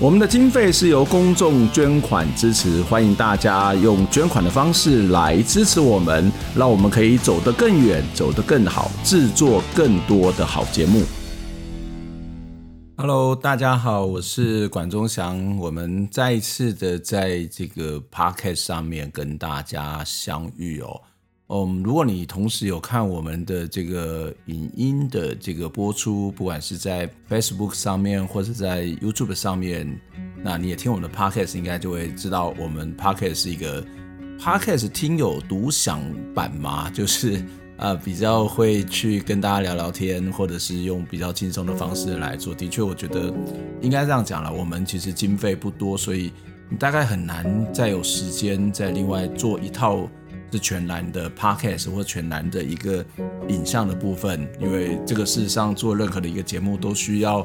我们的经费是由公众捐款支持，欢迎大家用捐款的方式来支持我们，让我们可以走得更远，走得更好，制作更多的好节目。Hello，大家好，我是管中祥，我们再一次的在这个 Podcast 上面跟大家相遇哦。嗯，如果你同时有看我们的这个影音的这个播出，不管是在 Facebook 上面或者在 YouTube 上面，那你也听我们的 Podcast，应该就会知道我们 Podcast 是一个 Podcast 听友独享版嘛，就是呃比较会去跟大家聊聊天，或者是用比较轻松的方式来做。的确，我觉得应该这样讲了，我们其实经费不多，所以你大概很难再有时间再另外做一套。是全蓝的 podcast 或全蓝的一个影像的部分，因为这个事实上做任何的一个节目都需要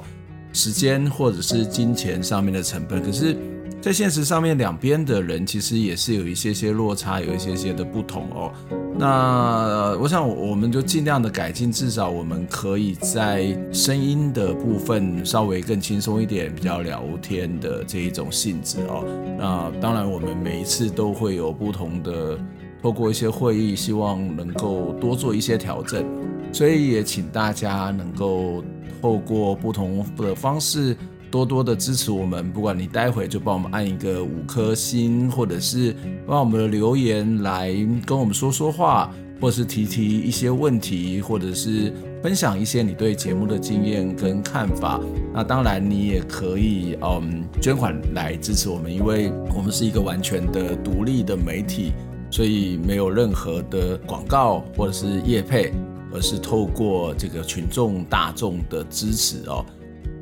时间或者是金钱上面的成本，可是，在现实上面两边的人其实也是有一些些落差，有一些些的不同哦。那我想我们就尽量的改进，至少我们可以在声音的部分稍微更轻松一点，比较聊天的这一种性质哦。那当然，我们每一次都会有不同的。透过一些会议，希望能够多做一些调整，所以也请大家能够透过不同的方式，多多的支持我们。不管你待会就帮我们按一个五颗星，或者是帮我们的留言来跟我们说说话，或是提提一些问题，或者是分享一些你对节目的经验跟看法。那当然，你也可以嗯捐款来支持我们，因为我们是一个完全的独立的媒体。所以没有任何的广告或者是业配，而是透过这个群众大众的支持哦。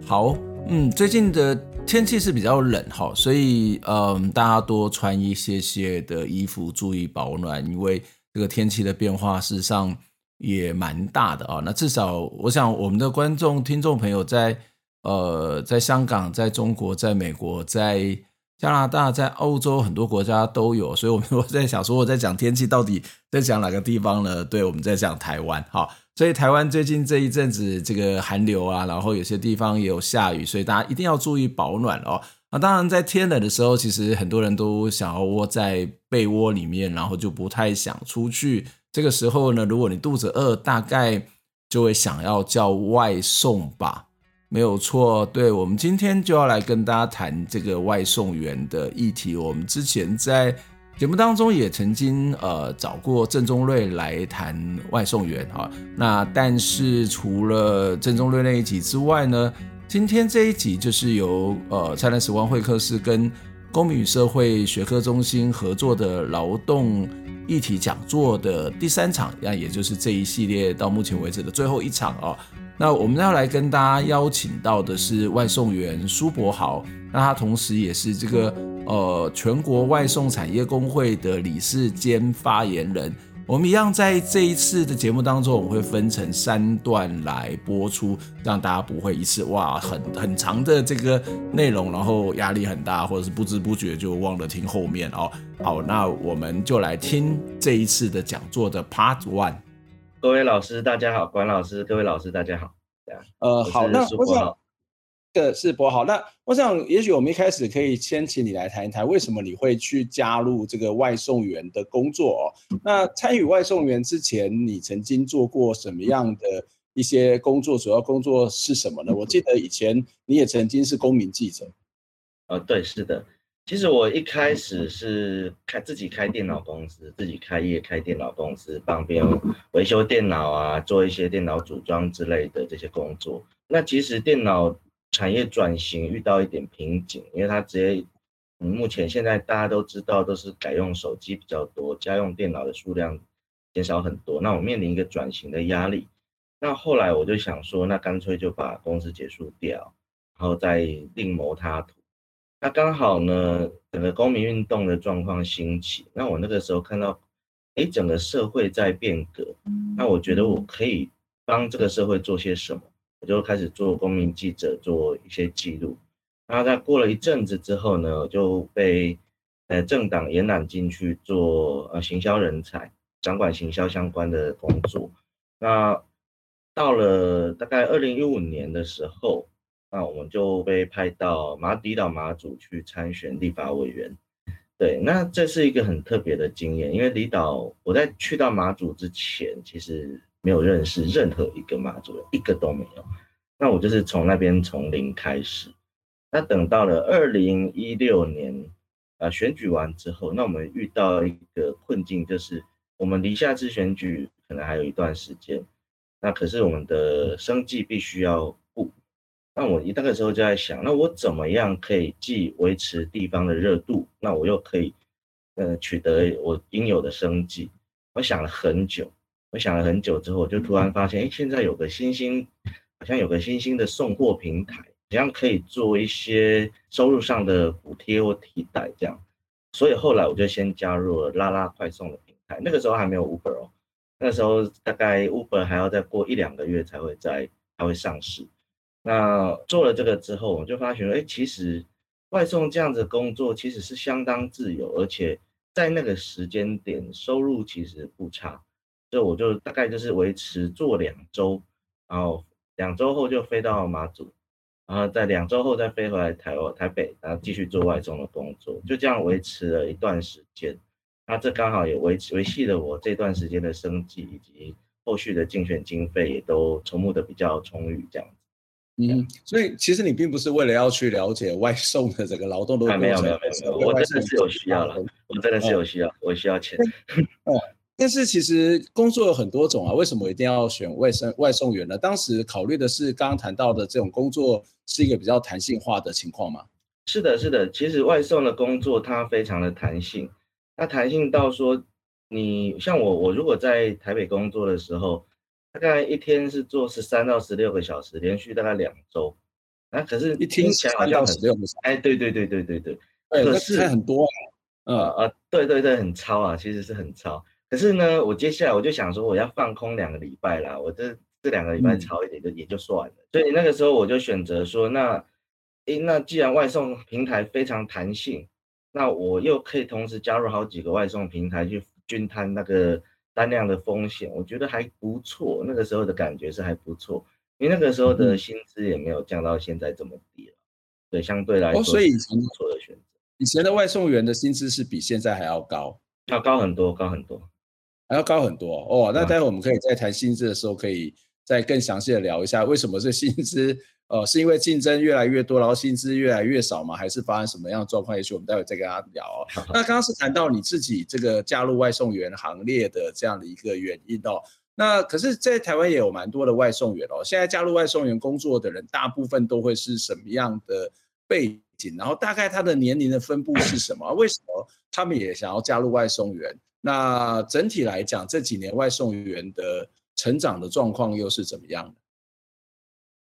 好，嗯，最近的天气是比较冷哈，所以嗯，大家多穿一些些的衣服，注意保暖，因为这个天气的变化事实上也蛮大的啊。那至少我想我们的观众听众朋友在呃，在香港、在中国、在美国、在。加拿大在欧洲很多国家都有，所以我们 我在想说，我在讲天气到底在讲哪个地方呢？对，我们在讲台湾，好，所以台湾最近这一阵子这个寒流啊，然后有些地方也有下雨，所以大家一定要注意保暖哦。那当然，在天冷的时候，其实很多人都想要窝在被窝里面，然后就不太想出去。这个时候呢，如果你肚子饿，大概就会想要叫外送吧。没有错，对，我们今天就要来跟大家谈这个外送员的议题。我们之前在节目当中也曾经呃找过郑宗瑞来谈外送员哈，那但是除了郑宗瑞那一集之外呢，今天这一集就是由呃灿烂时光会客室跟公民与社会学科中心合作的劳动议题讲座的第三场，那也就是这一系列到目前为止的最后一场啊。那我们要来跟大家邀请到的是外送员苏柏豪，那他同时也是这个呃全国外送产业工会的理事兼发言人。我们一样在这一次的节目当中，我们会分成三段来播出，让大家不会一次哇很很长的这个内容，然后压力很大，或者是不知不觉就忘了听后面哦。好，那我们就来听这一次的讲座的 Part One。各位老师，大家好，管老师，各位老师，大家好。呃，好，那我想，这是博豪。那我想，也许我们一开始可以先请你来谈一谈，为什么你会去加入这个外送员的工作哦？那参与外送员之前，你曾经做过什么样的一些工作？主要工作是什么呢？我记得以前你也曾经是公民记者。呃，对，是的。其实我一开始是开自己开电脑公司，自己开业开电脑公司，帮别人维修电脑啊，做一些电脑组装之类的这些工作。那其实电脑产业转型遇到一点瓶颈，因为它直接，嗯，目前现在大家都知道都是改用手机比较多，家用电脑的数量减少很多。那我面临一个转型的压力。那后来我就想说，那干脆就把公司结束掉，然后再另谋他途。那刚好呢，整个公民运动的状况兴起。那我那个时候看到哎，整个社会在变革，那我觉得我可以帮这个社会做些什么，我就开始做公民记者，做一些记录。然后在过了一阵子之后呢，我就被呃政党延揽进去做呃行销人才，掌管行销相关的工作。那到了大概二零一五年的时候，那我们就被派到马离岛马祖去参选立法委员。对，那这是一个很特别的经验，因为离岛我在去到马祖之前，其实没有认识任何一个马祖人，一个都没有。那我就是从那边从零开始。那等到了二零一六年，啊，选举完之后，那我们遇到一个困境，就是我们离下次选举可能还有一段时间，那可是我们的生计必须要。那我一那个时候就在想，那我怎么样可以既维持地方的热度，那我又可以，呃，取得我应有的生计？我想了很久，我想了很久之后，我就突然发现，哎，现在有个新兴，好像有个新兴的送货平台。怎样可以做一些收入上的补贴或替代？这样，所以后来我就先加入了拉拉快送的平台。那个时候还没有 Uber 哦，那个时候大概 Uber 还要再过一两个月才会在才会上市。那做了这个之后，我就发现，哎，其实外送这样子工作其实是相当自由，而且在那个时间点收入其实不差。所以我就大概就是维持做两周，然后两周后就飞到马祖。然后在两周后再飞回来台湾台北，然后继续做外送的工作，就这样维持了一段时间。那这刚好也维持维系了我这段时间的生计，以及后续的竞选经费也都筹募的比较充裕，这样子。嗯，所以其实你并不是为了要去了解外送的整个劳动的。啊，没有没有没有，我真的是有需要了，我真的是有需要，我需要钱。哦。但是其实工作有很多种啊，为什么一定要选外送外送员呢？当时考虑的是刚刚谈到的这种工作是一个比较弹性化的情况吗？是的，是的。其实外送的工作它非常的弹性，它弹性到说，你像我，我如果在台北工作的时候，大概一天是做十三到十六个小时，连续大概两周。啊，可是一听起来好像很哎，对对对对对对，可是很多啊，呃呃，对对对，很超啊，其实是很超。可是呢，我接下来我就想说，我要放空两个礼拜啦，我这这两个礼拜超一点就也就算了。嗯、所以那个时候我就选择说，那，诶，那既然外送平台非常弹性，那我又可以同时加入好几个外送平台去均摊那个单量的风险，我觉得还不错。那个时候的感觉是还不错，因为那个时候的薪资也没有降到现在这么低了，对，相对来说，所以以前不错的选择。以前的外送员的薪资是比现在还要高，要高很多，高很多。还要高很多哦，那待会我们可以在谈薪资的时候，可以再更详细的聊一下，为什么是薪资，呃，是因为竞争越来越多，然后薪资越来越少吗？还是发生什么样的状况？也许我们待会再跟他聊哦。那刚刚是谈到你自己这个加入外送员行列的这样的一个原因哦。那可是，在台湾也有蛮多的外送员哦。现在加入外送员工作的人，大部分都会是什么样的背景？然后大概他的年龄的分布是什么？为什么他们也想要加入外送员？那整体来讲，这几年外送员的成长的状况又是怎么样的？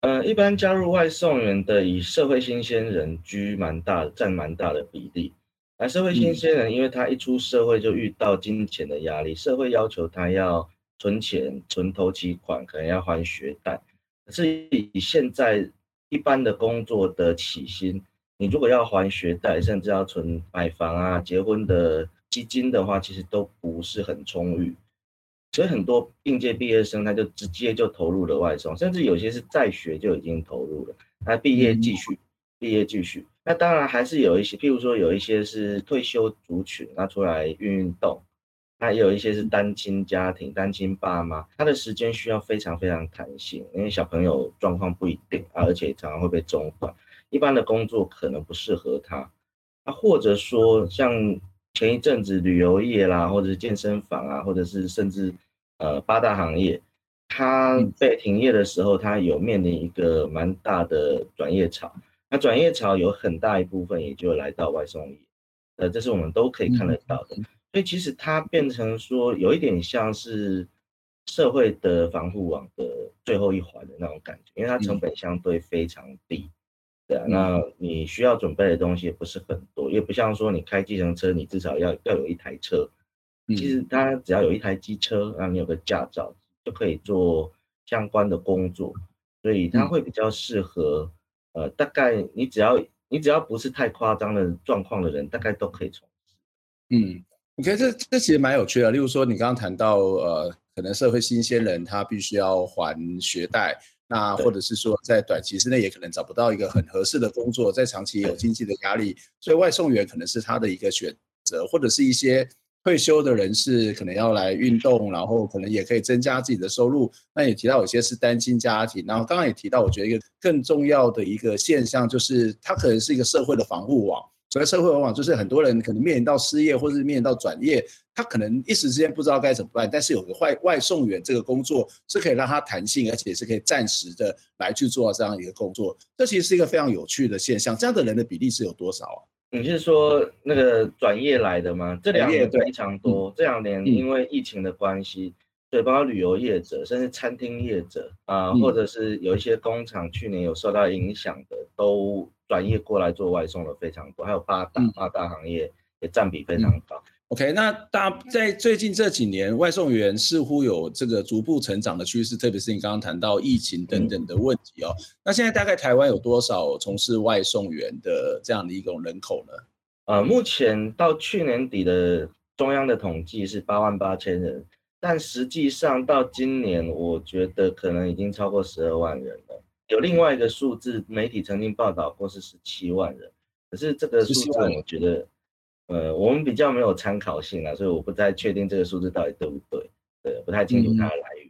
呃，一般加入外送员的以社会新鲜人居蛮大的，占蛮大的比例。而社会新鲜人，因为他一出社会就遇到金钱的压力，社会要求他要存钱、存头期款，可能要还学贷。可是以现在一般的工作的起薪，你如果要还学贷，甚至要存买房啊、结婚的。基金的话，其实都不是很充裕，所以很多应届毕业生他就直接就投入了外送，甚至有些是在学就已经投入了，他毕业继续，毕业继续。那当然还是有一些，譬如说有一些是退休族群，他出来运运动，那也有一些是单亲家庭，单亲爸妈，他的时间需要非常非常弹性，因为小朋友状况不一定啊，而且常常会被中断，一般的工作可能不适合他，啊，或者说像。前一阵子旅游业啦，或者是健身房啊，或者是甚至呃八大行业，它被停业的时候，它有面临一个蛮大的转业潮。那转业潮有很大一部分也就来到外送业，呃，这是我们都可以看得到的。所以其实它变成说有一点像是社会的防护网的最后一环的那种感觉，因为它成本相对非常低。对啊，那你需要准备的东西不是很多，也不像说你开计程车，你至少要要有一台车，其实他只要有一台机车，然后你有个驾照，就可以做相关的工作，所以他会比较适合。呃，大概你只要你只要不是太夸张的状况的人，大概都可以从事。嗯我觉得这这其实蛮有趣的。例如说，你刚刚谈到呃，可能社会新鲜人他必须要还学贷，那或者是说在短期之内也可能找不到一个很合适的工作，在长期有经济的压力，所以外送员可能是他的一个选择，或者是一些。退休的人士可能要来运动，然后可能也可以增加自己的收入。那也提到有些是单亲家庭，然后刚刚也提到，我觉得一个更重要的一个现象就是，它可能是一个社会的防护网。所谓社会防护网，就是很多人可能面临到失业，或者是面临到转业，他可能一时之间不知道该怎么办。但是有个外外送员这个工作是可以让他弹性，而且是可以暂时的来去做这样一个工作。这其实是一个非常有趣的现象。这样的人的比例是有多少啊？你是说那个转业来的吗？这两年非常多。嗯、这两年因为疫情的关系，对、嗯，包括旅游业者，甚至餐厅业者啊、呃嗯，或者是有一些工厂去年有受到影响的，都转业过来做外送的非常多。还有八大、嗯、八大行业也占比非常高。嗯 OK，那大在最近这几年，外送员似乎有这个逐步成长的趋势，特别是你刚刚谈到疫情等等的问题哦。那现在大概台湾有多少从事外送员的这样的一种人口呢？呃，目前到去年底的中央的统计是八万八千人，但实际上到今年，我觉得可能已经超过十二万人了。有另外一个数字，媒体曾经报道过是十七万人，可是这个数字我觉得。呃，我们比较没有参考性啊，所以我不太确定这个数字到底对不对，对，不太清楚它的来源。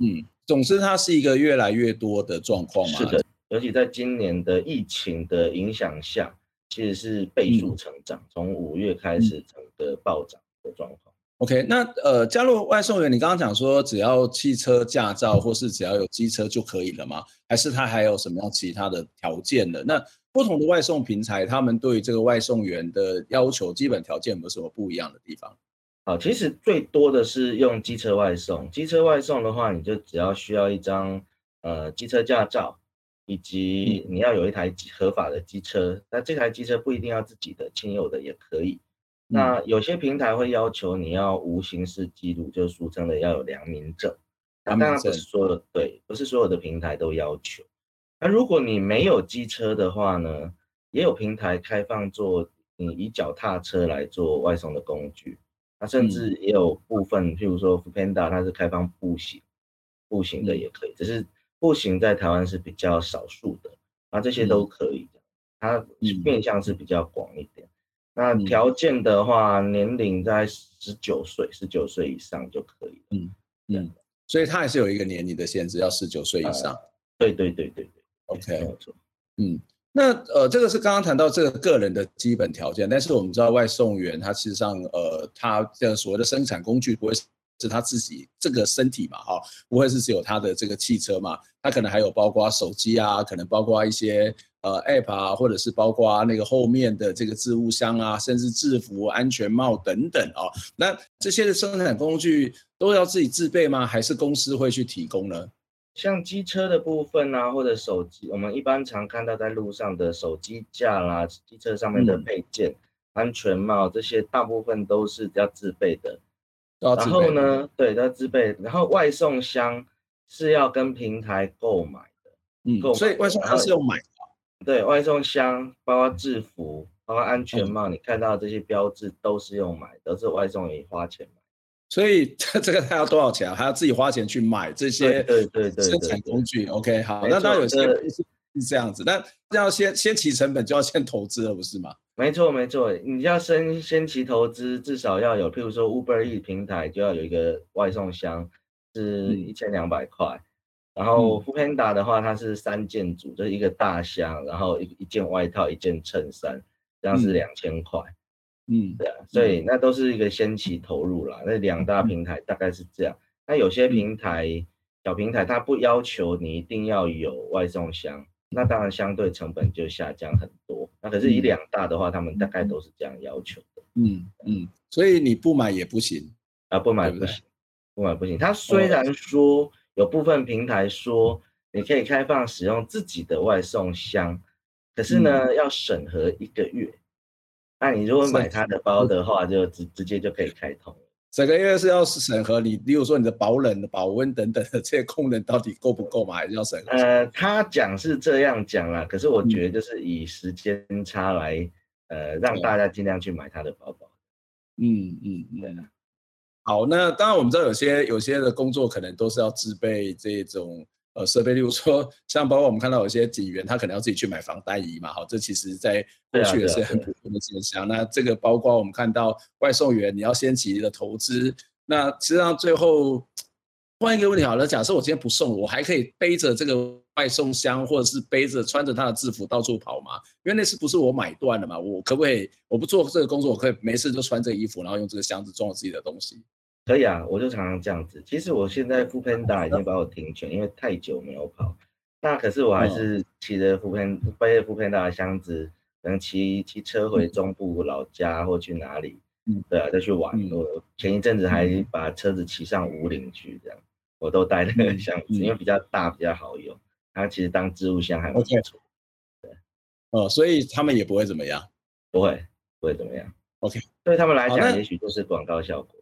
嗯，总之它是一个越来越多的状况嘛。是的，尤其在今年的疫情的影响下，其实是倍数成长，从、嗯、五月开始整个暴涨的状况。OK，那呃，加入外送员，你刚刚讲说只要汽车驾照或是只要有机车就可以了吗？还是它还有什么样其他的条件的？那不同的外送平台，他们对于这个外送员的要求、基本条件有没有什么不一样的地方？好，其实最多的是用机车外送。机车外送的话，你就只要需要一张呃机车驾照，以及你要有一台合法的机车。嗯、那这台机车不一定要自己的，亲友的也可以。嗯、那有些平台会要求你要无刑事记录，就俗称的要有良民证。那当然不是所有，对，不是所有的平台都要求。那如果你没有机车的话呢，也有平台开放做你以脚踏车来做外送的工具。那甚至也有部分，譬如说 Foodpanda，它是开放步行，步行的也可以。只是步行在台湾是比较少数的，那这些都可以的。它面向是比较广一点。那条件的话，年龄在十九岁，十九岁以上就可以了。嗯嗯，所以它还是有一个年龄的限制，要十九岁以上。对对对对对。OK，嗯，那呃，这个是刚刚谈到这个个人的基本条件，但是我们知道外送员他事实上呃，他这个所谓的生产工具不会是他自己这个身体嘛，哈，不会是只有他的这个汽车嘛，他可能还有包括手机啊，可能包括一些呃 App 啊，或者是包括那个后面的这个置物箱啊，甚至制服、安全帽等等啊，那这些的生产工具都要自己自备吗？还是公司会去提供呢？像机车的部分啊，或者手机，我们一般常看到在路上的手机架啦，机车上面的配件、嗯、安全帽这些，大部分都是要自备的。然后呢，对，要自备。然后外送箱是要跟平台购买的。嗯，购买。所以外送箱是要买的。对，外送箱包括制服，包括安全帽，嗯、你看到这些标志都是用买的，都是外送员花钱买。所以这这个他要多少钱啊？还要自己花钱去买这些对对对生产工具。OK，好，那当然有些是是这样子，那要先先起成本就要先投资了，不是吗？没错没错，你要先先期投资，至少要有，譬如说 Uber Eats 平台就要有一个外送箱，是一千两百块，嗯、然后 Foodpanda 的话，它是三件组，就是一个大箱，然后一一件外套，一件衬衫，这样是两千块。嗯，对啊，所以那都是一个先期投入啦。那两大平台大概是这样。那有些平台小平台，它不要求你一定要有外送箱，那当然相对成本就下降很多。那可是以两大的话，他们大概都是这样要求的。嗯嗯，所以你不买也不行啊，不买不行，不买不行。它虽然说有部分平台说你可以开放使用自己的外送箱，可是呢要审核一个月。那你如果买他的包的话，就直直接就可以开通了。整个因为是要审核你，例如说你的保冷、保温等等的这些功能到底够不够嘛？还是要审核？呃，他讲是这样讲啦，可是我觉得就是以时间差来，嗯、呃，让大家尽量去买他的包包。嗯嗯嗯。好，那当然我们知道有些有些的工作可能都是要自备这种。呃，设备，例如说，像包括我们看到有些警员，他可能要自己去买防弹衣嘛，好，这其实在过去也是很普通的现象。那这个包括我们看到外送员，你要先起你的投资，那实际上最后换一个问题好了，假设我今天不送，我还可以背着这个外送箱，或者是背着穿着他的制服到处跑吗？因为那是不是我买断了嘛？我可不可以？我不做这个工作，我可以没事就穿这个衣服，然后用这个箱子装我自己的东西？可以啊，我就常常这样子。其实我现在 foodpanda 已经把我停权，因为太久没有跑。那可是我还是骑着 foodpanda 背着 foodpanda 的箱子，可能骑骑车回中部老家或去哪里。嗯，对啊，再去玩。嗯、我前一阵子还把车子骑上五岭去，这样我都带那个箱子，嗯、因为比较大，比较好用。它其实当置物箱还不错。对，哦，所以他们也不会怎么样，不会，不会怎么样。OK，对他们来讲，也许就是广告效果。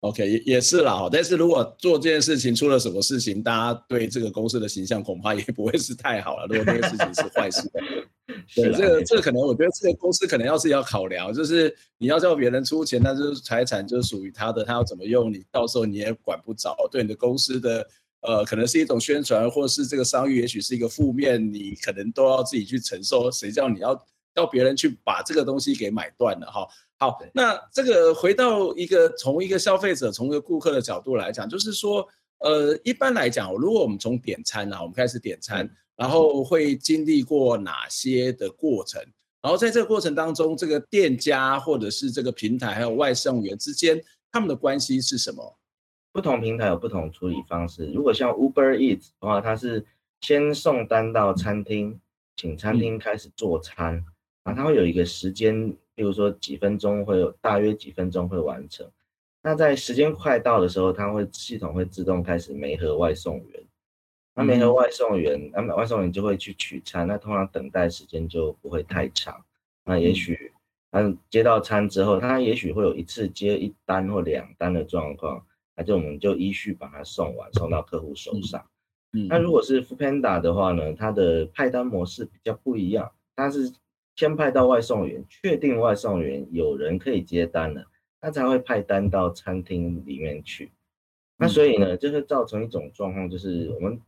OK，也也是啦，但是如果做这件事情出了什么事情，大家对这个公司的形象恐怕也不会是太好了。如果这个事情是坏事的，对，这个这个可能我觉得这个公司可能要是要考量，就是你要叫别人出钱，但是财产就是属于他的，他要怎么用，你到时候你也管不着。对你的公司的呃，可能是一种宣传，或是这个商誉，也许是一个负面，你可能都要自己去承受。谁叫你要叫别人去把这个东西给买断了哈？好，那这个回到一个从一个消费者、从一个顾客的角度来讲，就是说，呃，一般来讲，如果我们从点餐啊，我们开始点餐，然后会经历过哪些的过程？然后在这个过程当中，这个店家或者是这个平台还有外送员之间，他们的关系是什么？不同平台有不同处理方式。如果像 Uber Eats 的话，它是先送单到餐厅，请餐厅开始做餐，啊，它会有一个时间。比如说几分钟会有大约几分钟会完成，那在时间快到的时候，它会系统会自动开始媒合外送员，那媒合外送员，那么外送员就会去取餐，那通常等待时间就不会太长，那也许嗯接到餐之后，他也许会有一次接一单或两单的状况，那就我们就依序把它送完，送到客户手上。嗯，那如果是 Foodpanda 的话呢，它的派单模式比较不一样，它是。先派到外送员，确定外送员有人可以接单了，他才会派单到餐厅里面去。那所以呢，就会造成一种状况，就是我们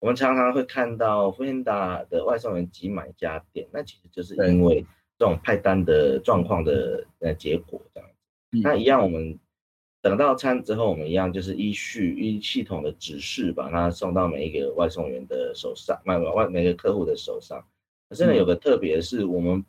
我们常常会看到 foodpanda 的外送员挤满家店，那其实就是因为这种派单的状况的呃结果这样子。那一样，我们等到餐之后，我们一样就是依序依系统的指示，把它送到每一个外送员的手上，每外每个客户的手上。真的有个特别的是，我们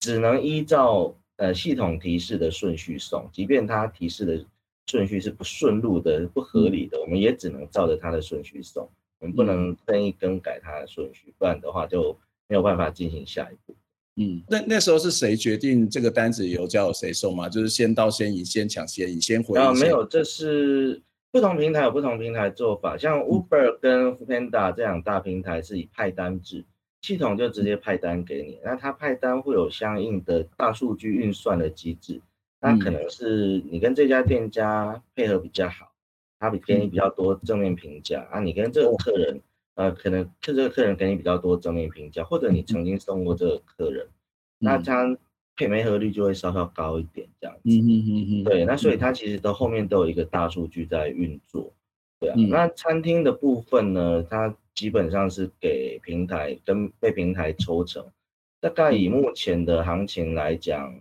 只能依照呃系统提示的顺序送，即便它提示的顺序是不顺路的、不合理的，我们也只能照着它的顺序送，我们不能任意更改它的顺序，不然的话就没有办法进行下一步。嗯，那那时候是谁决定这个单子由交由谁送吗？就是先到先赢、先抢先赢、先回？啊，没有，这是不同平台有不同平台做法，像 Uber 跟 Foodpanda 这样大平台是以派单制。系统就直接派单给你，那它派单会有相应的大数据运算的机制，那可能是你跟这家店家配合比较好，他比给你比较多正面评价啊，你跟这个客人，呃，可能这个客人给你比较多正面评价，或者你曾经送过这个客人，那他配媒合率就会稍稍高一点，这样子。嗯嗯嗯嗯。对，那所以它其实都后面都有一个大数据在运作，对啊。那餐厅的部分呢，它。基本上是给平台跟被平台抽成，大概以目前的行情来讲，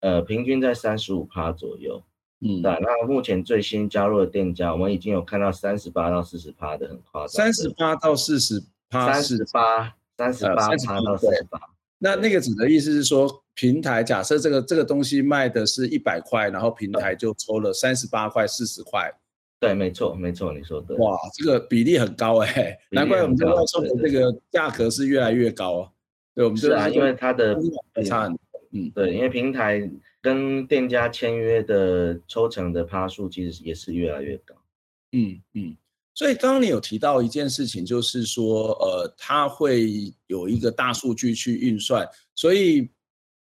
呃，平均在三十五趴左右。嗯，对。那目前最新加入的店家，我们已经有看到三十八到四十趴的，很夸张。三十八到四十趴，三十八，三十八趴到四十八。那那个指的意思是说，平台假设这个这个东西卖的是一百块，然后平台就抽了三十八块、四十块。对，没错，没错，你说对。哇，这个比例很高哎，难怪我们这个外送的这个价格是越来越高。对，我们是啊，因为它的差。嗯，对，因为平台跟店家签约的抽成的趴数其实也是越来越高。嗯嗯，所以刚刚你有提到一件事情，就是说，呃，它会有一个大数据去运算，所以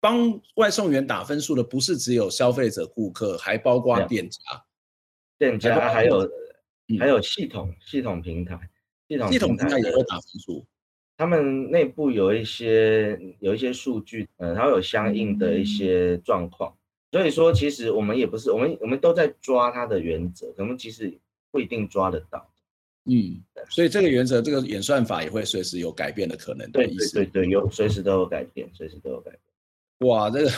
帮外送员打分数的不是只有消费者顾客，还包括店家。店家还有、嗯、还有系统系统平台，系统系统平台也会打分数。他们内部有一些有一些数据，嗯，然后有相应的一些状况。所以说，其实我们也不是我们我们都在抓它的原则，可能其实不一定抓得到。嗯，所以这个原则，这个演算法也会随时有改变的可能的意思。对对对，有随时都有改变，随时都有改变。哇，这个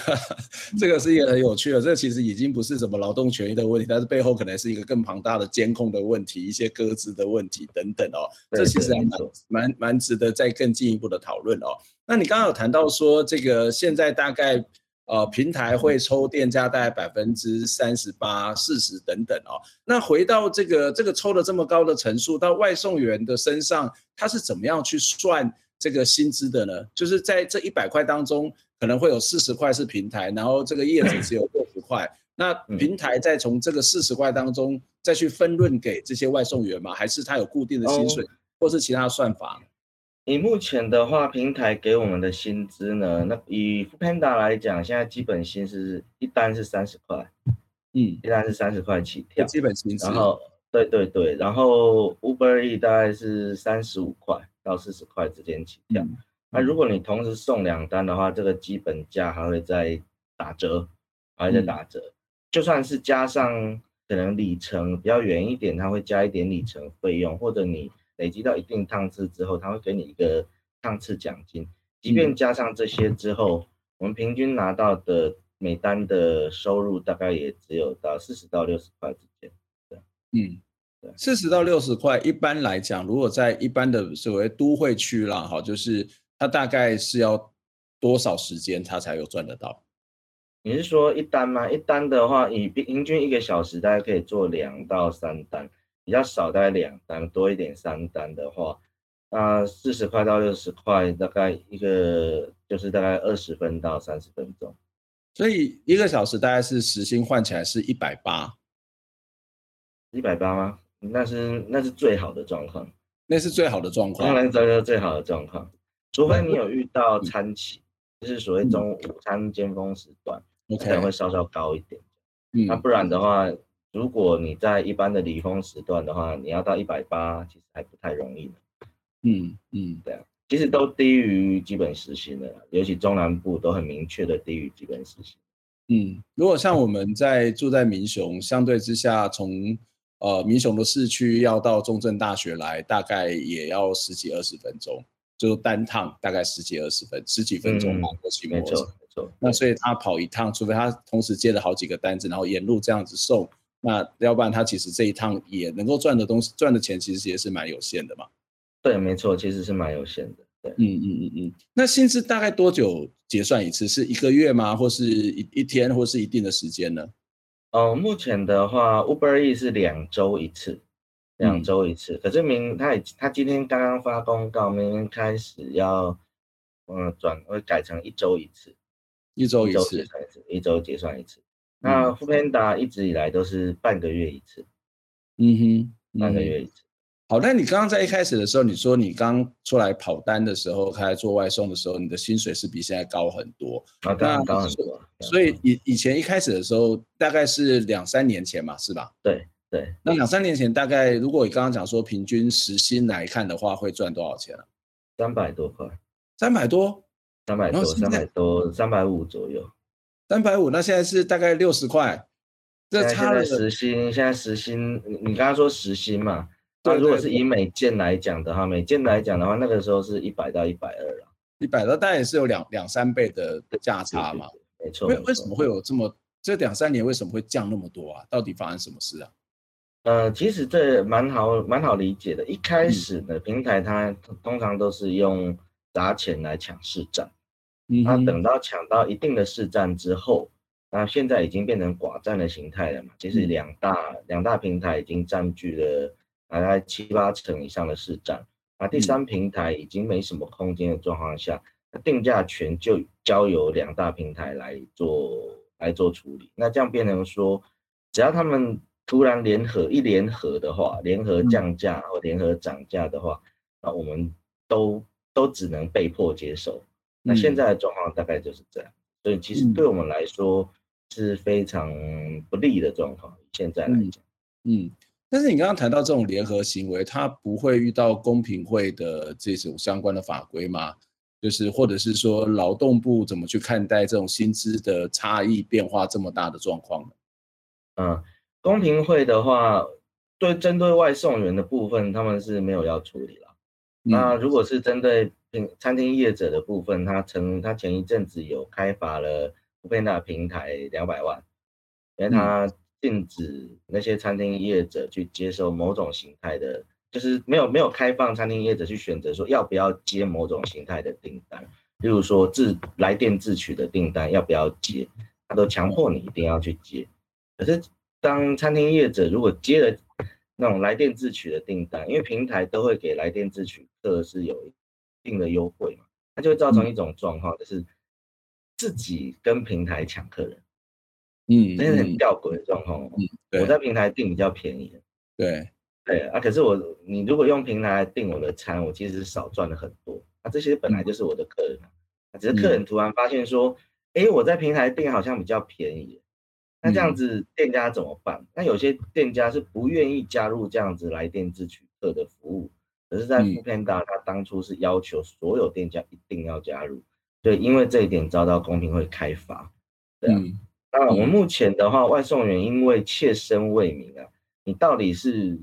这个是一个很有趣的，这个其实已经不是什么劳动权益的问题，但是背后可能是一个更庞大的监控的问题，一些搁置的问题等等哦。这其实还蛮蛮蛮值得再更进一步的讨论哦。那你刚刚有谈到说，这个现在大概呃平台会抽店家大概百分之三十八、四十等等哦。那回到这个这个抽的这么高的层数到外送员的身上，他是怎么样去算这个薪资的呢？就是在这一百块当中。可能会有四十块是平台，然后这个业主只有六十块。那平台再从这个四十块当中再去分润给这些外送员吗？还是他有固定的薪水，或是其他算法？以目前的话，平台给我们的薪资呢？那以 Foodpanda 来讲，现在基本薪是一单是三十块，嗯，一单是三十块起跳，基本薪资。然后对对对，然后 Uber E 大概是三十五块到四十块之间起跳。嗯那如果你同时送两单的话，这个基本价还会再打折，还会再打折。嗯、就算是加上可能里程比较远一点，它会加一点里程费用，或者你累积到一定趟次之后，它会给你一个趟次奖金。即便加上这些之后，嗯、我们平均拿到的每单的收入大概也只有到四十到六十块之间。对，嗯，对，四十到六十块，一般来讲，如果在一般的所谓都会区啦，哈，就是。它大概是要多少时间，它才有赚得到？你是说一单吗？一单的话，以平均一个小时，大概可以做两到三单，比较少大概两单，多一点三单的话，那四十块到六十块，大概一个就是大概二十分到三十分钟。所以一个小时大概是时薪换起来是一百八，一百八吗？那是那是最好的状况，那是最好的状况，当然这是最好的状况。除非你有遇到餐期，就是所谓中午午餐尖峰时段，可能会稍稍高一点。嗯那不然的话，如果你在一般的离峰时段的话，你要到一百八，其实还不太容易。嗯嗯，对啊，其实都低于基本时薪的，尤其中南部都很明确的低于基本时薪。嗯，如果像我们在住在民雄，相对之下，从呃民雄的市区要到中正大学来，大概也要十几二十分钟。就单趟大概十几二十分，十几分钟吧，过去没错没错。那所以他跑一趟，除非他同时接了好几个单子，然后沿路这样子送，那要不然他其实这一趟也能够赚的东西，赚的钱其实也是蛮有限的嘛。对，没错，其实是蛮有限的。对，嗯嗯嗯嗯。那薪资大概多久结算一次？是一个月吗？或是一一天，或是一定的时间呢？哦，目前的话，Uber E 是两周一次。两周一次，可是明他已他今天刚刚发公告，明天开始要嗯转会改成一周一次，一周一次，一周结算一次。那 Foodpanda 一直以来都是半个月一次，嗯哼，半个月一次。好，那你刚刚在一开始的时候，你说你刚出来跑单的时候，开始做外送的时候，你的薪水是比现在高很多，啊，当然高很多。所以以以前一开始的时候，大概是两三年前嘛，是吧？对。对，那两三年前大概，如果你刚刚讲说平均时薪来看的话，会赚多少钱啊？三百多块，三百多，三百多，三百多，三百五左右，三百五。那现在是大概六十块，这差了时薪。现在时薪，你刚刚说时薪嘛？那如果是以每件来讲的话，每件来讲的话，那个时候是一百到一百二了，一百到，当然也是有两两三倍的价差嘛。没错。为为什么会有这么这两三年为什么会降那么多啊？到底发生什么事啊？呃，其实这蛮好，蛮好理解的。一开始呢，平台它通常都是用砸钱来抢市占，嗯，那等到抢到一定的市占之后，那现在已经变成寡占的形态了嘛。其实两大两大平台已经占据了大概七八成以上的市占，那第三平台已经没什么空间的状况下，那定价权就交由两大平台来做来做处理。那这样变成说，只要他们。突然联合一联合的话，联合降价或联合涨价的话，那我们都都只能被迫接受。那现在的状况大概就是这样，所以其实对我们来说是非常不利的状况。现在来讲，嗯，但是你刚刚谈到这种联合行为，它不会遇到公平会的这种相关的法规吗？就是或者是说劳动部怎么去看待这种薪资的差异变化这么大的状况呢？嗯，公平会的话，对针对外送员的部分，他们是没有要处理了。嗯、那如果是针对餐厅业者的部分，他曾他前一阵子有开罚了 foodpanda 平台两百万，因为他禁止那些餐厅业者去接受某种形态的，就是没有没有开放餐厅业者去选择说要不要接某种形态的订单，例如说自来电自取的订单要不要接，他都强迫你一定要去接。可是当餐厅业者如果接了那种来电自取的订单，因为平台都会给来电自取客是有一定的优惠嘛，它就会造成一种状况，就是自己跟平台抢客人，嗯，这是很吊诡的状况。嗯，我在平台订比较便宜，对，对啊，可是我你如果用平台来订我的餐，我其实少赚了很多。那这些本来就是我的客人，只是客人突然发现说，哎，我在平台订好像比较便宜，那这样子店家怎么办？那有些店家是不愿意加入这样子来电自取客的服务。可是，在 foodpanda，他当初是要求所有店家一定要加入，对，因为这一点遭到公平会开罚，对啊。嗯、那我们目前的话，外送员因为切身未明啊，你到底是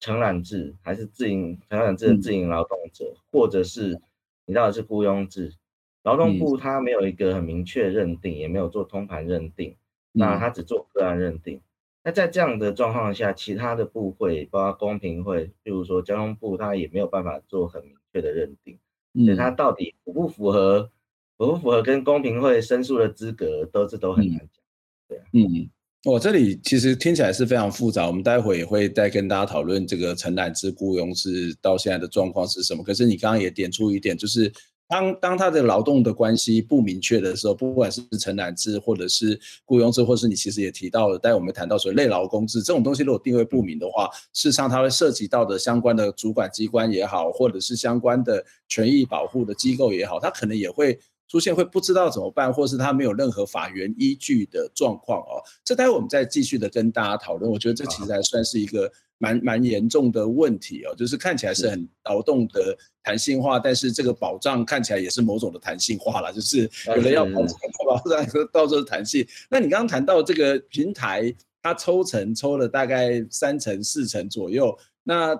承揽制还是自营承揽制的自营劳动者，嗯、或者是你到底是雇佣制？劳动部他没有一个很明确认定，也没有做通盘认定，那他只做个案认定。那在这样的状况下，其他的部会，包括公平会，譬如说交通部，他也没有办法做很明确的认定，所以他到底符不符合，符不符合跟公平会申诉的资格，都是都很难讲。对啊，嗯，我这里其实听起来是非常复杂，我们待会也会再跟大家讨论这个承揽制雇佣制到现在的状况是什么。可是你刚刚也点出一点，就是。当当他的劳动的关系不明确的时候，不管是承揽制或者是雇佣制，或是你其实也提到了，待会我们谈到所谓类劳工制这种东西，如果定位不明的话，事实上它会涉及到的相关的主管机关也好，或者是相关的权益保护的机构也好，它可能也会出现会不知道怎么办，或是他没有任何法源依据的状况哦。这待会我们再继续的跟大家讨论。我觉得这其实还算是一个。蛮蛮严重的问题哦，就是看起来是很劳动的弹性化，但是这个保障看起来也是某种的弹性化了，就是有人要保障，保 障到时候弹性。那你刚刚谈到这个平台，它抽成抽了大概三成四成左右，那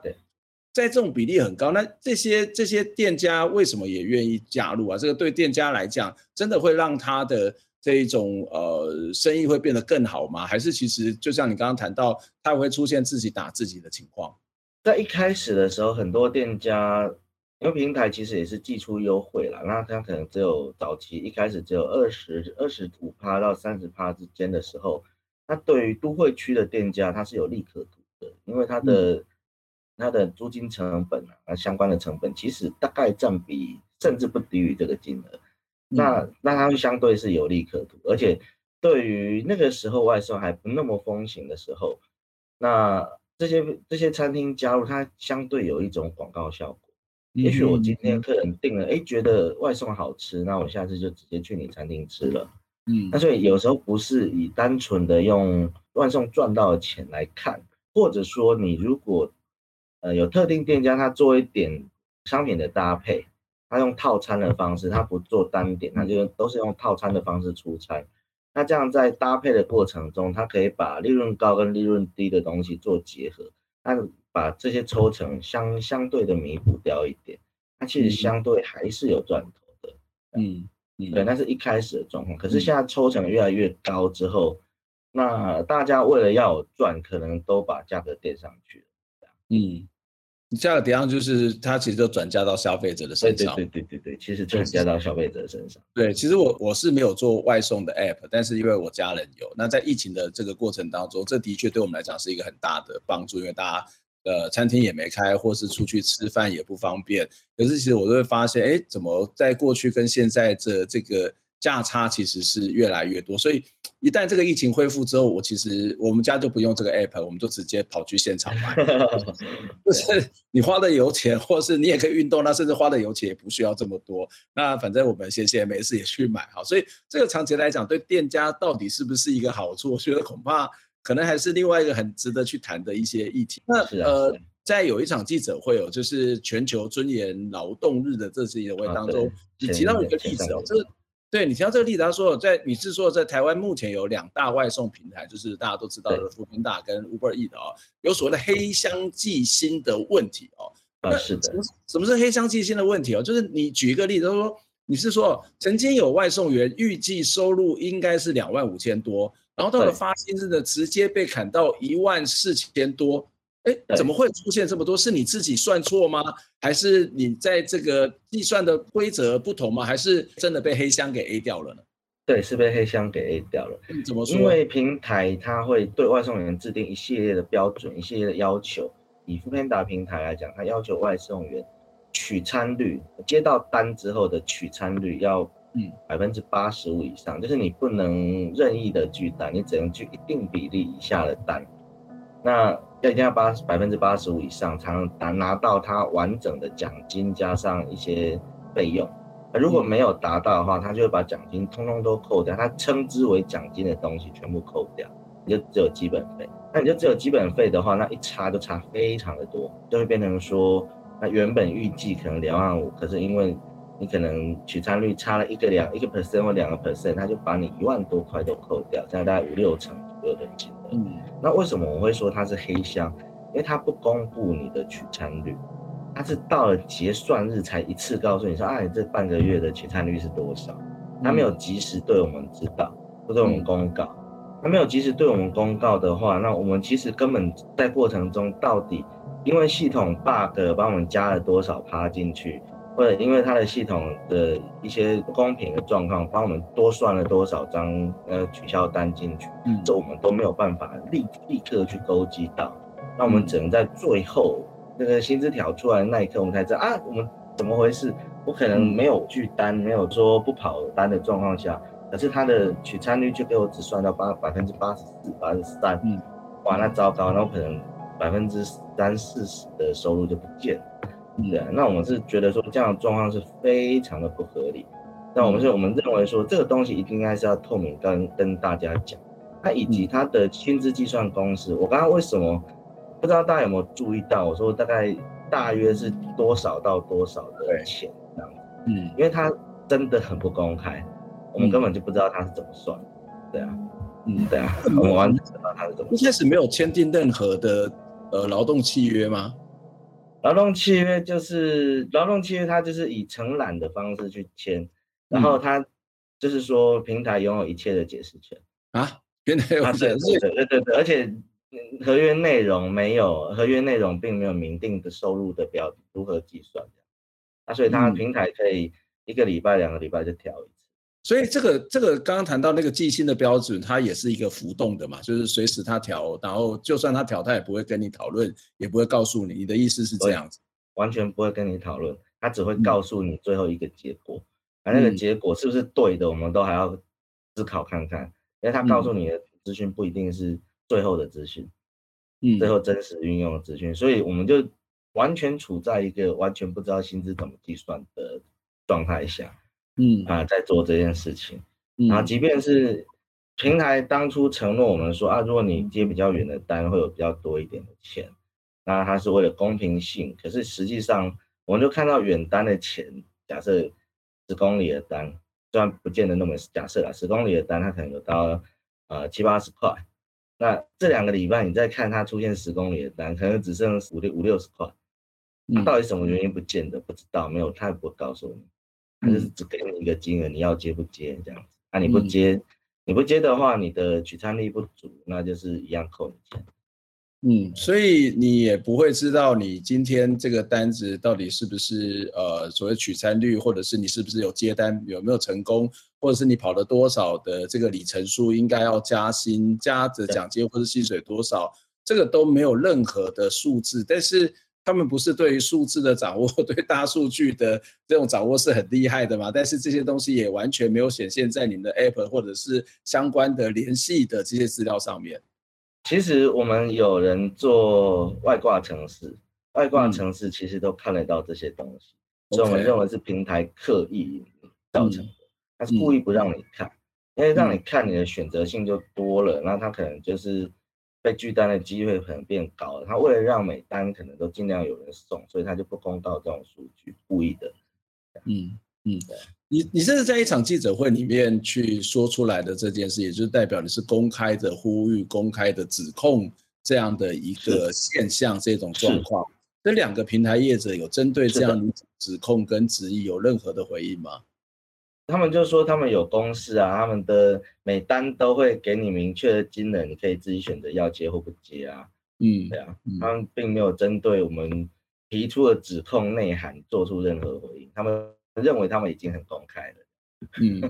在这种比例很高，那这些这些店家为什么也愿意加入啊？这个对店家来讲，真的会让他的。这一种呃，生意会变得更好吗？还是其实就像你刚刚谈到，它会出现自己打自己的情况？在一开始的时候，很多店家因为平台其实也是寄出优惠了，那它可能只有早期一开始只有二十二十五趴到三十趴之间的时候，那对于都会区的店家，它是有利可图的，因为它的、嗯、它的租金成本啊，相关的成本其实大概占比甚至不低于这个金额。那那它相对是有利可图，而且对于那个时候外送还不那么风行的时候，那这些这些餐厅加入，它相对有一种广告效果。也许我今天客人订了，哎，觉得外送好吃，那我下次就直接去你餐厅吃了。嗯，那所以有时候不是以单纯的用外送赚到的钱来看，或者说你如果呃有特定店家他做一点商品的搭配。他用套餐的方式，他不做单点，他就都是用套餐的方式出餐。那这样在搭配的过程中，他可以把利润高跟利润低的东西做结合，那把这些抽成相相对的弥补掉一点，那其实相对还是有赚头的。嗯嗯，对，那是一开始的状况。可是现在抽成越来越高之后，那大家为了要有赚，可能都把价格垫上去了。嗯。价格叠上就是它其实就转嫁到消费者的身上。对对对对对，其实转嫁到消费者身上。对，其实我我是没有做外送的 app，但是因为我家人有。那在疫情的这个过程当中，这的确对我们来讲是一个很大的帮助，因为大家呃餐厅也没开，或是出去吃饭也不方便。可是其实我都会发现，哎，怎么在过去跟现在这这个。价差其实是越来越多，所以一旦这个疫情恢复之后，我其实我们家就不用这个 app，我们就直接跑去现场买。就是你花的油钱，或是你也可以运动，那甚至花的油钱也不需要这么多。那反正我们闲闲没事也去买哈，所以这个长期来讲对店家到底是不是一个好处？我觉得恐怕可能还是另外一个很值得去谈的一些议题。那呃，在有一场记者会哦，就是全球尊严劳动日的这次记者会当中，你提到一个例子哦，这对你提到这个例子，他说在你是说在台湾目前有两大外送平台，就是大家都知道的 Foodpanda 跟 Uber Eats 哦，有所谓的黑箱寄薪的问题哦。啊，是的。什么什么是黑箱寄薪的问题哦？就是你举一个例子，他说。你是说，曾经有外送员预计收入应该是两万五千多，然后到了发薪日呢直接被砍到一万四千多，哎，怎么会出现这么多？是你自己算错吗？还是你在这个计算的规则不同吗？还是真的被黑箱给 A 掉了呢？对，是被黑箱给 A 掉了。怎么说？因为平台它会对外送员制定一系列的标准，一系列的要求。以 Foodpanda 平台来讲，它要求外送员。取餐率，接到单之后的取餐率要嗯百分之八十五以上，就是你不能任意的拒单，你只能拒一定比例以下的单。那要一定要八百分之八十五以上才能拿拿到他完整的奖金加上一些费用。如果没有达到的话，他就会把奖金通通都扣掉，他称之为奖金的东西全部扣掉，你就只有基本费。那你就只有基本费的话，那一差就差非常的多，就会变成说。那原本预计可能两万五，可是因为你可能取餐率差了一个两一个 percent 或两个 percent，他就把你一万多块都扣掉，这样大概五六成左右的金额。嗯，那为什么我会说它是黑箱？因为它不公布你的取餐率，它是到了结算日才一次告诉你说，啊，你这半个月的取餐率是多少？它没有及时对我们知道，不对我们公告。它没有及时对我们公告的话，那我们其实根本在过程中到底。因为系统 bug 帮我们加了多少趴进去，或者因为它的系统的一些不公平的状况，帮我们多算了多少张呃取消单进去，嗯，这我们都没有办法立立刻去勾稽到，那我们只能在最后那个薪资条出来的那一刻，我们才知道啊，我们怎么回事？我可能没有拒单，没有说不跑单的状况下，可是它的取餐率就给我只算到八百分之八十四、八十三，嗯，哇，那糟糕，那我可能。百分之三四十的收入就不见了，对啊，那我们是觉得说这样的状况是非常的不合理。那我们是我们认为说这个东西一定应该是要透明跟跟大家讲，它以及它的薪资计算公式。我刚刚为什么不知道大家有没有注意到？我说大概大约是多少到多少的钱这样子，嗯，因为它真的很不公开，我们根本就不知道它是怎么算，对啊，嗯，对啊，我们完全不知道它是怎么算。一开始没有签订任何的。呃，劳动契约吗？劳动契约就是劳动契约，它就是以承揽的方式去签，然后它就是说平台拥有一切的解释权啊，平台有解释权，对对对，而且合约内容没有，合约内容并没有明定的收入的标准如何计算，啊，所以它平台可以一个礼拜、两个礼拜就调。所以这个这个刚刚谈到那个计薪的标准，它也是一个浮动的嘛，就是随时它调，然后就算它调，它也不会跟你讨论，也不会告诉你。你的意思是这样子？完全不会跟你讨论，它只会告诉你最后一个结果。而、嗯、那个结果是不是对的，我们都还要思考看看，因为它告诉你的资讯不一定是最后的资讯，嗯，最后真实运用的资讯，所以我们就完全处在一个完全不知道薪资怎么计算的状态下。嗯。啊，在做这件事情，然后即便是平台当初承诺我们说啊，如果你接比较远的单，会有比较多一点的钱，那它是为了公平性。可是实际上，我们就看到远单的钱，假设十公里的单，虽然不见得那么假设啦，十公里的单它可能有到呃七八十块，那这两个礼拜你再看它出现十公里的单，可能只剩五六五六十块，那到底什么原因不见得不知道，没有，他也不会告诉你。他就是只给你一个金额，你要接不接这样子？那、啊、你不接，你不接的话，你的取餐力不足，那就是一样扣你钱。嗯，所以你也不会知道你今天这个单子到底是不是呃所谓取餐率，或者是你是不是有接单有没有成功，或者是你跑了多少的这个里程数，应该要加薪加的奖金或者薪水多少，这个都没有任何的数字，但是。他们不是对于数字的掌握，对大数据的这种掌握是很厉害的嘛？但是这些东西也完全没有显现在你们的 App 或者是相关的联系的这些资料上面。其实我们有人做外挂城市，外挂城市其实都看得到这些东西，嗯、所以我们认为是平台刻意造成的，他、嗯、是故意不让你看，因为让你看你的选择性就多了，那他可能就是被拒单的机会可能变高了。他为了让每单可能都尽量有人送，所以他就不公道这种数据，故意的。嗯嗯，对。你你这是在一场记者会里面去说出来的这件事，也就是代表你是公开的呼吁、公开的指控这样的一个现象，这种状况。这两个平台业者有针对这样指控跟质疑有任何的回应吗？他们就说他们有公式啊，他们的每单都会给你明确的金额，你可以自己选择要接或不接啊。嗯，对啊，他们并没有针对我们提出的指控内涵做出任何回应，他们认为他们已经很公开了。嗯，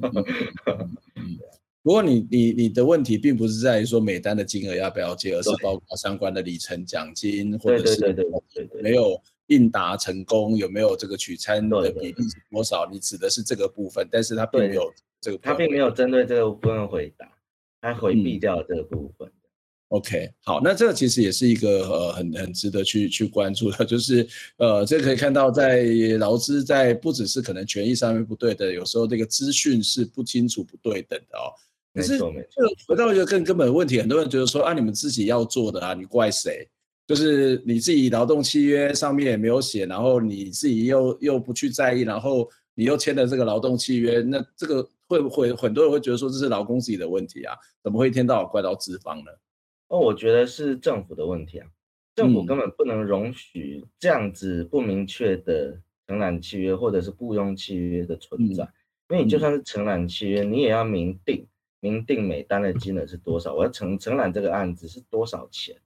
嗯，不过你你你的问题并不是在于说每单的金额要不要接，而是包括相关的里程奖金，或者是对对对对没有。应答成功有没有这个取餐的比例是多少？你指的是这个部分，但是他并没有这个，他并没有针对这个部分回答，他回避掉这个部分。嗯、OK，好，那这个其实也是一个呃很很值得去去关注的，就是呃这可以看到在劳资在不只是可能权益上面不对的，有时候这个资讯是不清楚不对等的哦。没错没错。回到一个更根本的问题，很多人觉得说啊，你们自己要做的啊，你怪谁？就是你自己劳动契约上面也没有写，然后你自己又又不去在意，然后你又签了这个劳动契约，那这个会不会很多人会觉得说这是劳工自己的问题啊？怎么会一天到晚怪到资方呢？哦，我觉得是政府的问题啊，政府根本不能容许这样子不明确的承揽契约或者是雇佣契约的存在，嗯、因为你就算是承揽契约，你也要明定明定每单的金额是多少，我要承承揽这个案子是多少钱。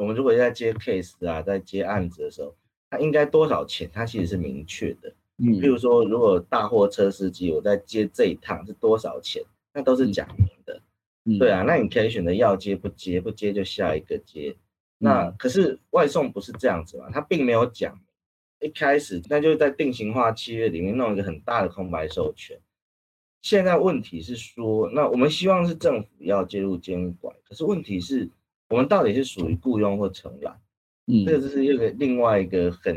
我们如果在接 case 啊，在接案子的时候，他应该多少钱？他其实是明确的。嗯，比如说，如果大货车司机我在接这一趟是多少钱，那都是讲明的。嗯，对啊，那你可以选择要接不接，不接就下一个接。那可是外送不是这样子嘛？他并没有讲，一开始那就在定型化契约里面弄一个很大的空白授权。现在问题是说，那我们希望是政府要介入监管，可是问题是。我们到底是属于雇佣或承揽？嗯，这个就是一个另外一个很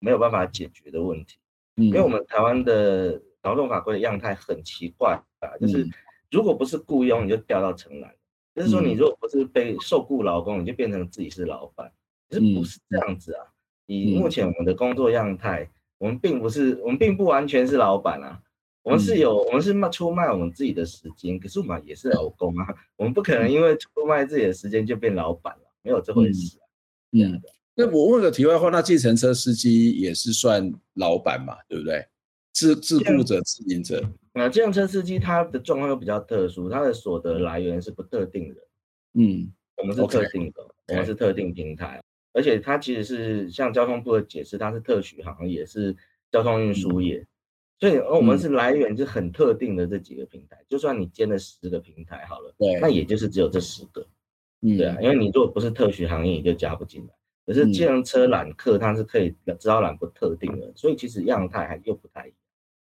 没有办法解决的问题。嗯，因为我们台湾的劳动法规的样态很奇怪啊，就是如果不是雇佣，你就调到承揽；就是说你如果不是被受雇劳工，你就变成自己是老板。其实不是这样子啊。以目前我们的工作样态，我们并不是，我们并不完全是老板啊。我们是有，我们是卖出卖我们自己的时间，可是我们也是劳工啊，我们不可能因为出卖自己的时间就变老板了，没有这回事啊。嗯，那我问个题外话，那计程车司机也是算老板嘛，对不对？自自雇者、自营者。那计程车司机他的状况又比较特殊，他的所得来源是不特定的。嗯，我们是特定的，okay. 我们是特定平台，而且他其实是像交通部的解释，它是特许行业，是交通运输业。嗯所以，我们是来源是很特定的这几个平台，嗯、就算你兼了十个平台好了，对，那也就是只有这十个，嗯，对啊，因为你如果不是特许行业，你就加不进来。可是，计程车揽客它是可以招揽不特定的，所以其实样态还又不太一样。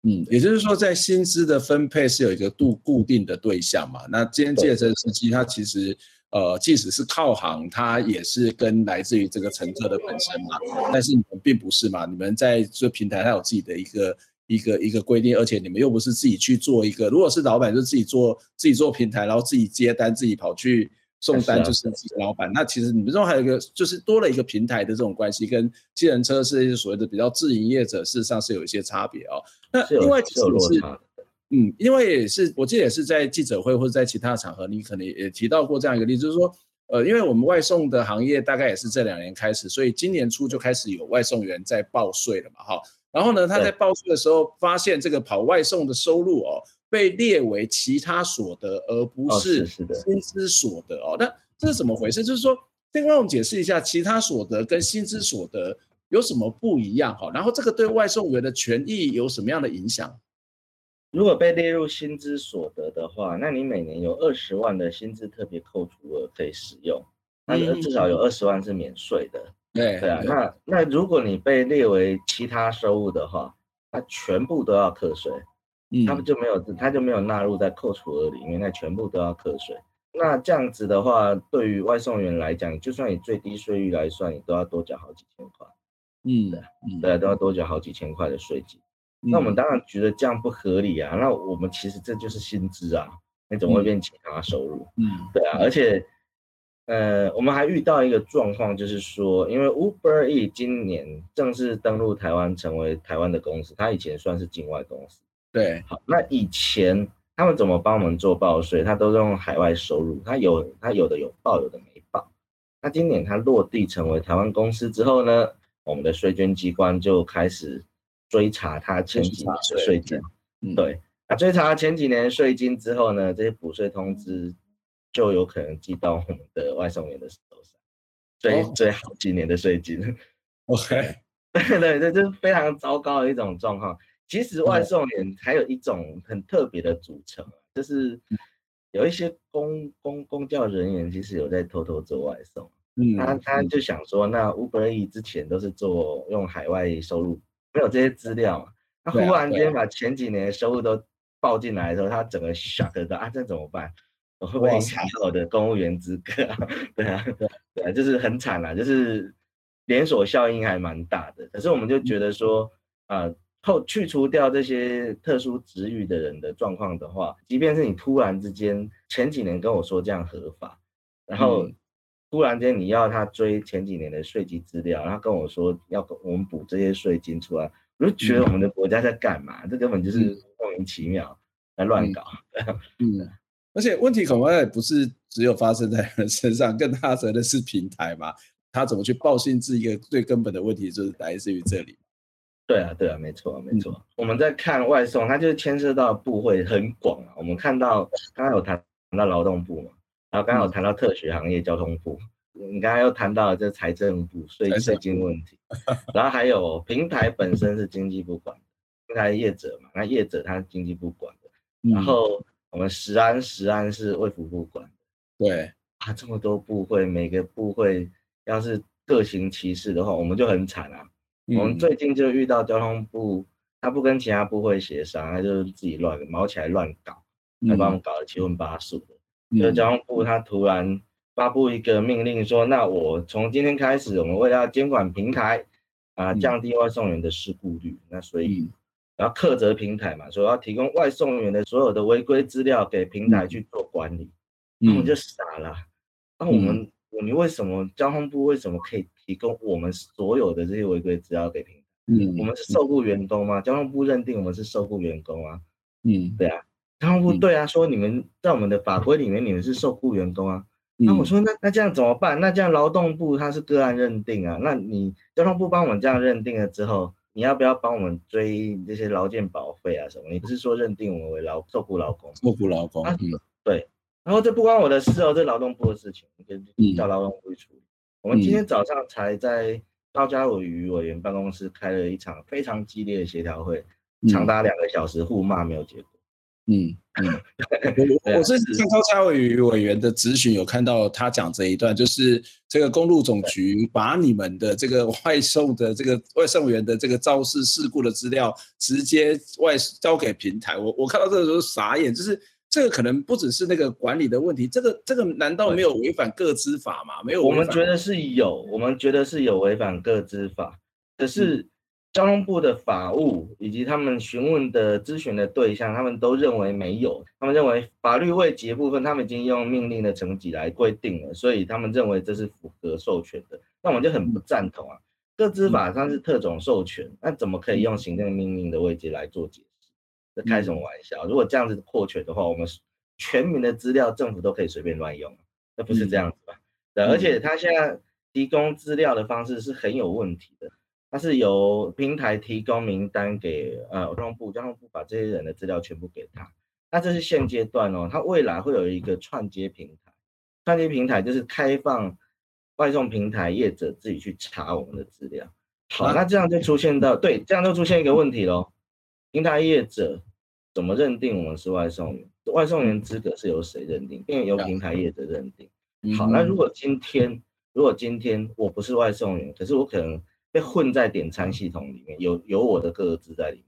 嗯，也就是说，在薪资的分配是有一个度固定的对象嘛？那今天计程车司机他其实呃，即使是靠行，他也是跟来自于这个乘客的本身嘛。但是你们并不是嘛？你们在这平台，它有自己的一个。一个一个规定，而且你们又不是自己去做一个，如果是老板就自己做自己做平台，然后自己接单，自己跑去送单，就是自己老板。那其实你们这种还有一个，就是多了一个平台的这种关系，跟计程车是所谓的比较自营业者，事实上是有一些差别哦。那另外其实是，嗯，因为也是我记得也是在记者会或者在其他场合，你可能也提到过这样一个例子，就是说，呃，因为我们外送的行业大概也是这两年开始，所以今年初就开始有外送员在报税了嘛，哈。然后呢，他在报税的时候发现这个跑外送的收入哦，被列为其他所得，而不是薪资所得哦。那这是怎么回事？就是说，先帮我们解释一下，其他所得跟薪资所得有什么不一样哈？然后这个对外送员的权益有什么样的影响？如果被列入薪资所得的话，那你每年有二十万的薪资特别扣除额可以使用，那至少有二十万是免税的。对对啊，那那如果你被列为其他收入的话，它全部都要课税，嗯，他们就没有，他就没有纳入在扣除额里面，那全部都要课税。那这样子的话，对于外送员来讲，就算以最低税率来算，你都要多缴好几千块，嗯，对，对，都要多缴好几千块的税金。那我们当然觉得这样不合理啊，那我们其实这就是薪资啊，你怎么会变其他收入？嗯，对啊，而且。呃，我们还遇到一个状况，就是说，因为 Uber E 今年正式登陆台湾，成为台湾的公司，它以前算是境外公司。对，好，那以前他们怎么帮我们做报税？他都是用海外收入，他有他有的有报，有的没报。那今年他落地成为台湾公司之后呢，我们的税捐机关就开始追查他前几年的税金。嗯，对，那追查前几年税金之后呢，这些补税通知就有可能寄到我们的外送员的手上，追追好几年的税金。OK，对对 对，这是非常糟糕的一种状况。其实外送员还有一种很特别的组成，就是有一些公公公教人员其实有在偷偷做外送。嗯，他他就想说，那 Uber E 之前都是做用海外收入，没有这些资料嘛。他忽然间把前几年的收入都报进来的时候，他整个 shock 到啊，这怎么办？我会不会影响我的公务员资格啊？对啊，对啊，就是很惨啊，就是连锁效应还蛮大的。可是我们就觉得说，啊、呃。后去除掉这些特殊职域的人的状况的话，即便是你突然之间前几年跟我说这样合法，然后突然间你要他追前几年的税籍资料，然后跟我说要我们补这些税金出来，我就觉得我们的国家在干嘛？这根本就是莫名其妙在乱搞。嗯，而且问题恐怕也不是只有发生在人身上，更大责的是平台嘛，他怎么去报信制？一个最根本的问题就是来自于这里。对啊，对啊，没错，没错。嗯、我们在看外送，它就是牵涉到部会很广啊。我们看到刚刚有谈到劳动部嘛，然后刚刚有谈到特许行业交通部，嗯、你刚刚又谈到了这财政部税税金问题，然后还有平台本身是经济部管的，平台业者嘛，那业者他是经济部管的，嗯、然后我们食安食安是卫福部管的。对啊，这么多部会，每个部会要是各行其事的话，我们就很惨啊。我们最近就遇到交通部，他不跟其他部会协商，他就是自己乱毛起来乱搞，他把我们搞得七荤八素的。嗯、就交通部他突然发布一个命令说，那我从今天开始，我们为了要监管平台啊，降低外送员的事故率，那所以然后课责平台嘛，说要提供外送员的所有的违规资料给平台去做管理，那我们就傻了。那我们，你为什么交通部为什么可以？提供我们所有的这些违规资料给平台，嗯，我们是受雇员工吗？交通部认定我们是受雇员工啊，嗯，对啊，交通部对啊，说你们在我们的法规里面，你们是受雇员工啊，那我说那那这样怎么办？那这样劳动部他是个案认定啊，那你交通部帮我们这样认定了之后，你要不要帮我们追这些劳健保费啊什么？你不是说认定我们为劳受雇劳工？受雇劳工，嗯，对，然后这不关我的事哦，这劳动部的事情，你可以叫劳动部去处理。我们今天早上才在高嘉瑜委员办公室开了一场非常激烈的协调会，长达两个小时，互骂没有结果。嗯嗯，我我是看高嘉瑜委员的咨询，有看到他讲这一段，就是这个公路总局把你们的这个外送的这个外送员的这个肇事事故的资料直接外交给平台。我我看到这个时候傻眼，就是。这个可能不只是那个管理的问题，这个这个难道没有违反个资法吗？没有，我们觉得是有，我们觉得是有违反个资法。可是交通部的法务以及他们询问的咨询的对象，他们都认为没有，他们认为法律未及的部分，他们已经用命令的层级来规定了，所以他们认为这是符合授权的。那我们就很不赞同啊，个资法上是特种授权，那怎么可以用行政命令的位阶来做解释？这开什么玩笑？如果这样子扩权的话，我们全民的资料政府都可以随便乱用，那不是这样子吧？对，而且他现在提供资料的方式是很有问题的，他是由平台提供名单给呃交通部，交通部把这些人的资料全部给他，那这是现阶段哦，它未来会有一个串接平台，串接平台就是开放外送平台业者自己去查我们的资料。好，那这样就出现到对，这样就出现一个问题喽。平台业者怎么认定我们是外送员？外送员资格是由谁认定？因为由平台业者认定。好，那如果今天如果今天我不是外送员，可是我可能被混在点餐系统里面，有有我的个资在里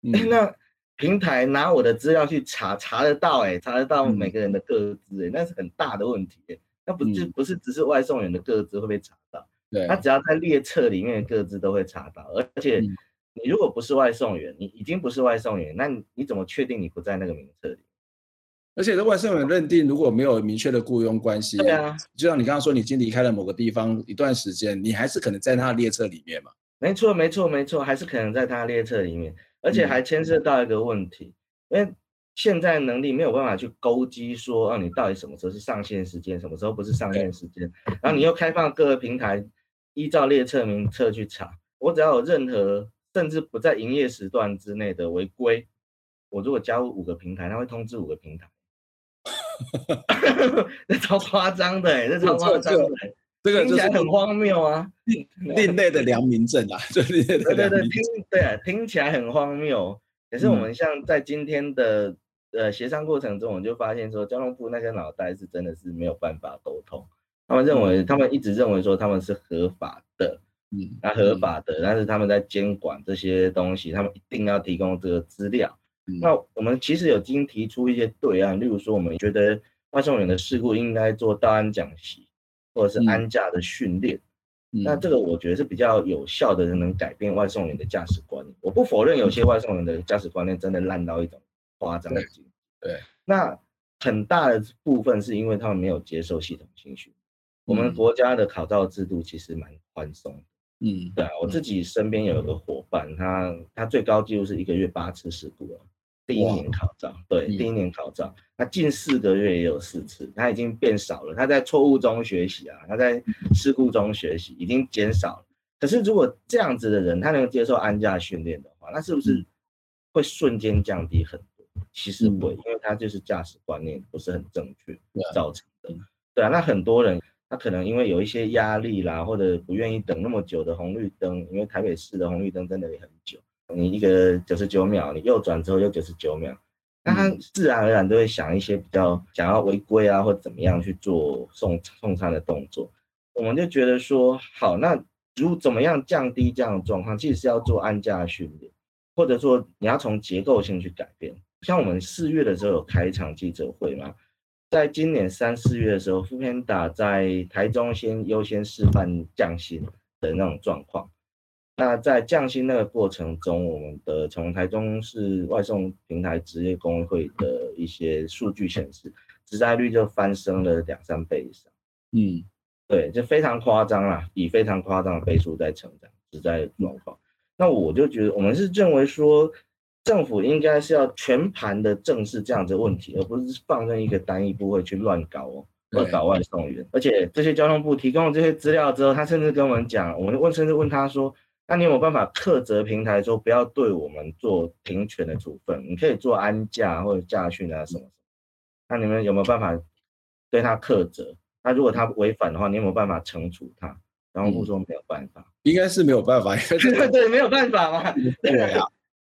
面。嗯、那平台拿我的资料去查，查得到哎、欸，查得到每个人的个资哎，那是很大的问题、欸。那不就不是只是外送员的个资会被查到？对，他只要在列册里面的个资都会查到，而且。你如果不是外送员，你已经不是外送员，那你怎么确定你不在那个名册里？而且这外送员认定如果没有明确的雇佣关系，对啊，就像你刚刚说，你已经离开了某个地方一段时间，你还是可能在他的列车里面嘛？没错，没错，没错，还是可能在他的列车里面，而且还牵涉到一个问题，嗯、因为现在能力没有办法去勾稽说，啊，你到底什么时候是上线时间，什么时候不是上线时间，然后你又开放各个平台依照列车名册去查，我只要有任何甚至不在营业时段之内的违规，我如果加入五个平台，他会通知五个平台。那超夸张的，哎，那超夸张的，这个听起来很荒谬啊，另另类的良民证啊，对对对对，听对啊，听起来很荒谬。可是我们像在今天的呃协商过程中，我们就发现说，交通部那些脑袋是真的是没有办法沟通。他们认为，他们一直认为说他们是合法的，嗯，那合法的，但是他们在监管这些东西，他们一定要提供这个资料。那我们其实有经提出一些对案，例如说，我们觉得外送员的事故应该做道安讲习，或者是安驾的训练。嗯、那这个我觉得是比较有效的，能改变外送员的驾驶观念。我不否认有些外送员的驾驶观念真的烂到一种夸张的境界。对，那很大的部分是因为他们没有接受系统性训练。我们国家的考照制度其实蛮宽松的。嗯，对啊，我自己身边有一个伙伴，他他最高纪录是一个月八次事故啊。第一年考照，对，第一年考照，那近四个月也有四次，他已经变少了。他在错误中学习啊，他在事故中学习，已经减少了。可是如果这样子的人，他能接受安驾训练的话，那是不是会瞬间降低很多？其实会，因为他就是驾驶观念不是很正确造成的。对啊，那很多人他可能因为有一些压力啦，或者不愿意等那么久的红绿灯，因为台北市的红绿灯真的也很久。你一个九十九秒，你右转之后又九十九秒，那他自然而然都会想一些比较想要违规啊，或怎么样去做送送餐的动作。我们就觉得说，好，那如怎么样降低这样的状况，其实是要做安驾训练，或者说你要从结构性去改变。像我们四月的时候有开一场记者会嘛，在今年三四月的时候，foodpanda 在台中先优先示范降薪的那种状况。那在降薪那个过程中，我们的从台中市外送平台职业工会的一些数据显示，职灾率就翻升了两三倍以上。嗯，对，就非常夸张啦，以非常夸张的倍数在成长职灾的状况。那我就觉得，我们是认为说，政府应该是要全盘的正视这样子的问题，而不是放任一个单一部位去乱搞哦，乱搞外送员。而且这些交通部提供了这些资料之后，他甚至跟我们讲，我们问甚至问他说。那你有没有办法苛责平台说不要对我们做停权的处分？你可以做安驾或者驾训啊什么什么。那你们有没有办法对他苛责？那如果他违反的话，你有没有办法惩处他？然后不说没有办法，应该是没有办法。对对，没有办法嘛。对啊。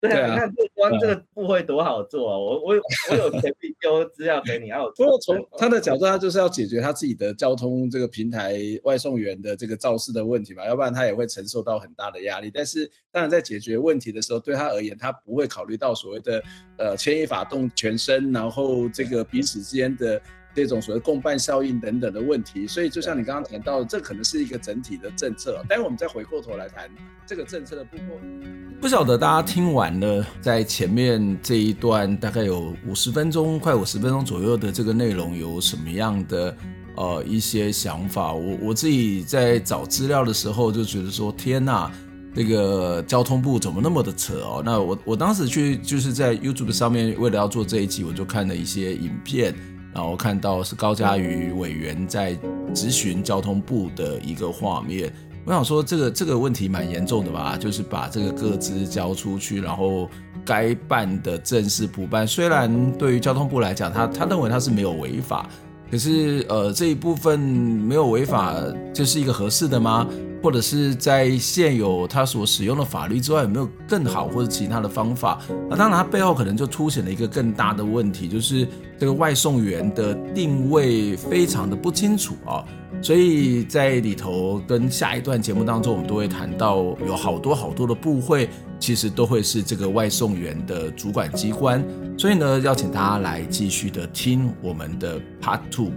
对啊，你看这关这个部会多好做啊！我我我有权利丢资料给你，然后不过从 他的角度，他就是要解决他自己的交通这个平台外送员的这个肇事的问题嘛，要不然他也会承受到很大的压力。但是当然在解决问题的时候，对他而言，他不会考虑到所谓的呃牵一发动全身，然后这个彼此之间的。这种所谓共伴效应等等的问题，所以就像你刚刚谈到的，这可能是一个整体的政策。待会我们再回过头来谈这个政策的部分。不晓得大家听完了，在前面这一段大概有五十分钟，快五十分钟左右的这个内容，有什么样的呃一些想法？我我自己在找资料的时候就觉得说，天呐，这个交通部怎么那么的扯哦？那我我当时去就是在 YouTube 上面，为了要做这一集，我就看了一些影片。然后看到是高嘉瑜委员在质询交通部的一个画面，我想说这个这个问题蛮严重的吧，就是把这个各资交出去，然后该办的正式补办，虽然对于交通部来讲，他他认为他是没有违法，可是呃这一部分没有违法，就是一个合适的吗？或者是在现有他所使用的法律之外，有没有更好或者其他的方法？那当然，它背后可能就凸显了一个更大的问题，就是这个外送员的定位非常的不清楚啊。所以在里头跟下一段节目当中，我们都会谈到有好多好多的部会，其实都会是这个外送员的主管机关。所以呢，邀请大家来继续的听我们的 Part Two。